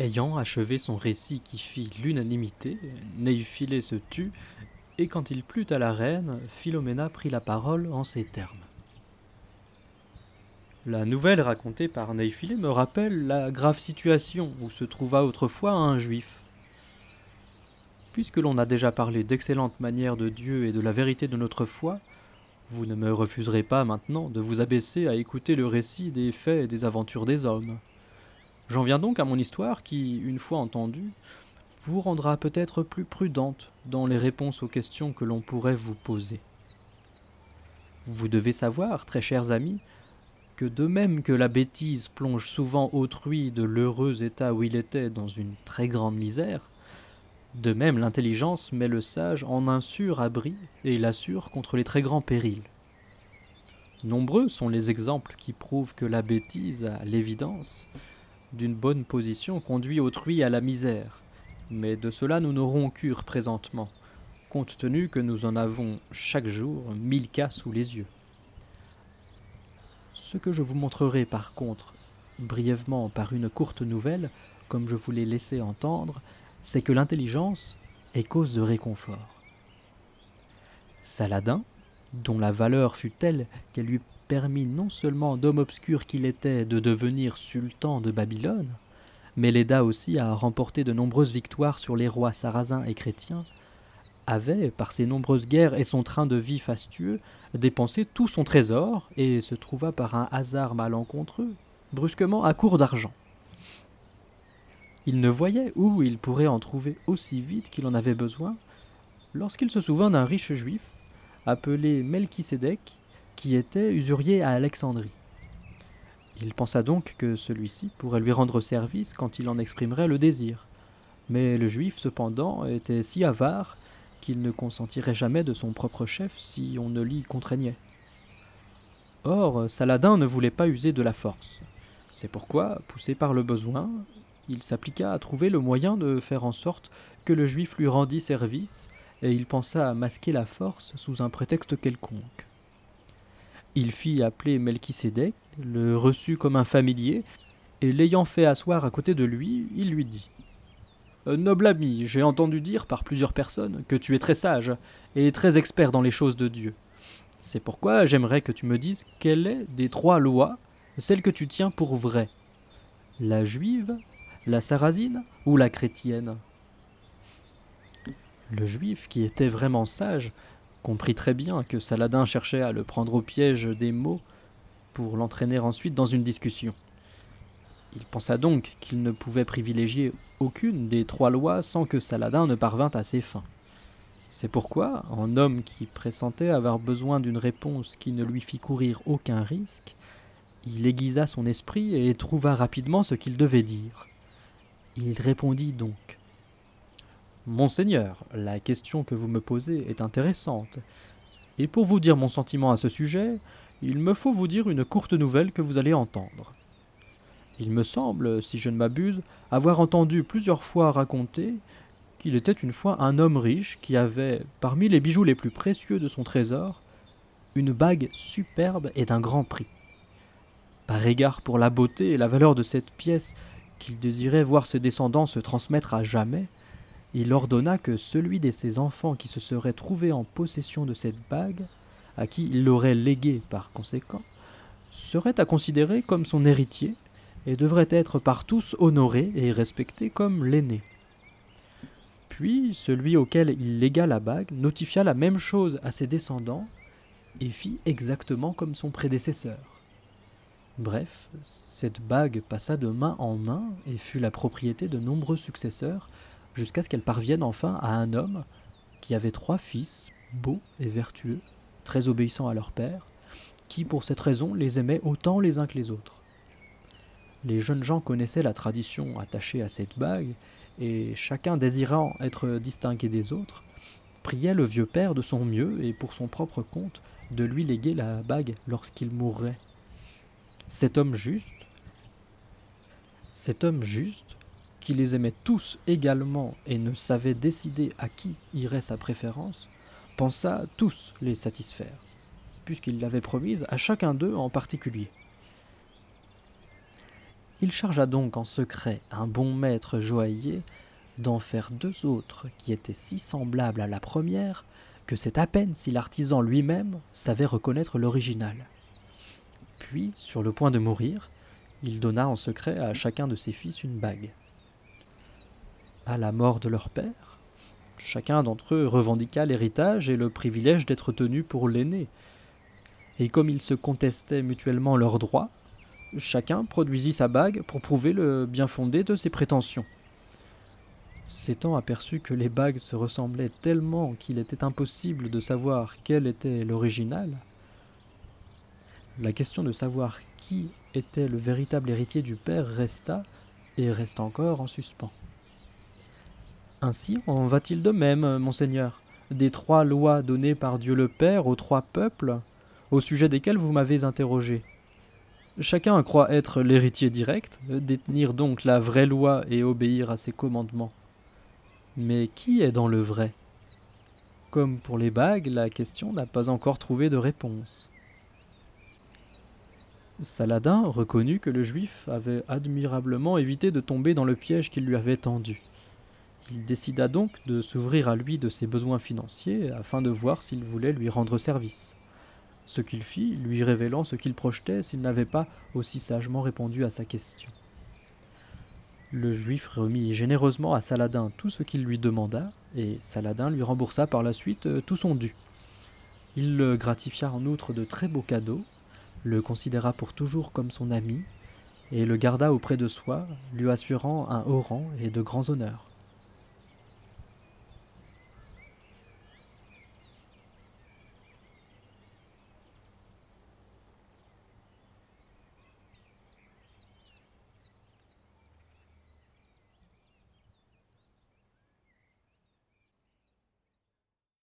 Ayant achevé son récit qui fit l'unanimité, Néiphilé se tut, et quand il plut à la reine, Philomena prit la parole en ces termes. La nouvelle racontée par Néiphilé me rappelle la grave situation où se trouva autrefois un juif. Puisque l'on a déjà parlé d'excellentes manières de Dieu et de la vérité de notre foi, vous ne me refuserez pas maintenant de vous abaisser à écouter le récit des faits et des aventures des hommes. J'en viens donc à mon histoire qui, une fois entendue, vous rendra peut-être plus prudente dans les réponses aux questions que l'on pourrait vous poser. Vous devez savoir, très chers amis, que de même que la bêtise plonge souvent autrui de l'heureux état où il était dans une très grande misère, de même l'intelligence met le sage en un sûr abri et l'assure contre les très grands périls. Nombreux sont les exemples qui prouvent que la bêtise, à l'évidence, d'une bonne position conduit autrui à la misère, mais de cela nous n'aurons cure présentement, compte tenu que nous en avons chaque jour mille cas sous les yeux. Ce que je vous montrerai par contre, brièvement par une courte nouvelle, comme je vous l'ai laissé entendre, c'est que l'intelligence est cause de réconfort. Saladin, dont la valeur fut telle qu'elle lui permis non seulement d'homme obscur qu'il était de devenir sultan de Babylone, mais l'aida aussi à remporter de nombreuses victoires sur les rois sarrasins et chrétiens, avait, par ses nombreuses guerres et son train de vie fastueux, dépensé tout son trésor et se trouva par un hasard malencontreux, brusquement à court d'argent. Il ne voyait où il pourrait en trouver aussi vite qu'il en avait besoin, lorsqu'il se souvint d'un riche juif, appelé Melchisédek, qui était usurier à Alexandrie. Il pensa donc que celui-ci pourrait lui rendre service quand il en exprimerait le désir. Mais le juif, cependant, était si avare qu'il ne consentirait jamais de son propre chef si on ne l'y contraignait. Or, Saladin ne voulait pas user de la force. C'est pourquoi, poussé par le besoin, il s'appliqua à trouver le moyen de faire en sorte que le juif lui rendît service, et il pensa à masquer la force sous un prétexte quelconque. Il fit appeler Melchisédek, le reçut comme un familier, et l'ayant fait asseoir à côté de lui, il lui dit Noble ami, j'ai entendu dire par plusieurs personnes que tu es très sage et très expert dans les choses de Dieu. C'est pourquoi j'aimerais que tu me dises quelle est des trois lois celle que tu tiens pour vraie La juive, la sarrasine ou la chrétienne? Le juif, qui était vraiment sage, comprit très bien que Saladin cherchait à le prendre au piège des mots pour l'entraîner ensuite dans une discussion. Il pensa donc qu'il ne pouvait privilégier aucune des trois lois sans que Saladin ne parvint à ses fins. C'est pourquoi, en homme qui pressentait avoir besoin d'une réponse qui ne lui fit courir aucun risque, il aiguisa son esprit et trouva rapidement ce qu'il devait dire. Il répondit donc Monseigneur, la question que vous me posez est intéressante. Et pour vous dire mon sentiment à ce sujet, il me faut vous dire une courte nouvelle que vous allez entendre. Il me semble, si je ne m'abuse, avoir entendu plusieurs fois raconter qu'il était une fois un homme riche qui avait, parmi les bijoux les plus précieux de son trésor, une bague superbe et d'un grand prix. Par égard pour la beauté et la valeur de cette pièce qu'il désirait voir ses descendants se transmettre à jamais, il ordonna que celui de ses enfants qui se serait trouvé en possession de cette bague, à qui il l'aurait léguée par conséquent, serait à considérer comme son héritier et devrait être par tous honoré et respecté comme l'aîné. Puis celui auquel il légua la bague notifia la même chose à ses descendants et fit exactement comme son prédécesseur. Bref, cette bague passa de main en main et fut la propriété de nombreux successeurs jusqu'à ce qu'elle parvienne enfin à un homme qui avait trois fils, beaux et vertueux, très obéissants à leur père, qui pour cette raison les aimait autant les uns que les autres. Les jeunes gens connaissaient la tradition attachée à cette bague, et chacun désirant être distingué des autres, priait le vieux père de son mieux et pour son propre compte de lui léguer la bague lorsqu'il mourrait. Cet homme juste, cet homme juste, qui les aimait tous également et ne savait décider à qui irait sa préférence, pensa tous les satisfaire, puisqu'il l'avait promise à chacun d'eux en particulier. Il chargea donc en secret un bon maître joaillier d'en faire deux autres qui étaient si semblables à la première que c'est à peine si l'artisan lui-même savait reconnaître l'original. Puis, sur le point de mourir, il donna en secret à chacun de ses fils une bague. À la mort de leur père, chacun d'entre eux revendiqua l'héritage et le privilège d'être tenu pour l'aîné. Et comme ils se contestaient mutuellement leurs droits, chacun produisit sa bague pour prouver le bien fondé de ses prétentions. S'étant aperçu que les bagues se ressemblaient tellement qu'il était impossible de savoir quel était l'original, la question de savoir qui était le véritable héritier du père resta et reste encore en suspens. Ainsi en va-t-il de même, monseigneur, des trois lois données par Dieu le Père aux trois peuples, au sujet desquels vous m'avez interrogé. Chacun croit être l'héritier direct, détenir donc la vraie loi et obéir à ses commandements. Mais qui est dans le vrai? Comme pour les bagues, la question n'a pas encore trouvé de réponse. Saladin reconnut que le juif avait admirablement évité de tomber dans le piège qu'il lui avait tendu. Il décida donc de s'ouvrir à lui de ses besoins financiers afin de voir s'il voulait lui rendre service. Ce qu'il fit, lui révélant ce qu'il projetait s'il n'avait pas aussi sagement répondu à sa question. Le juif remit généreusement à Saladin tout ce qu'il lui demanda, et Saladin lui remboursa par la suite euh, tout son dû. Il le gratifia en outre de très beaux cadeaux, le considéra pour toujours comme son ami, et le garda auprès de soi, lui assurant un haut rang et de grands honneurs.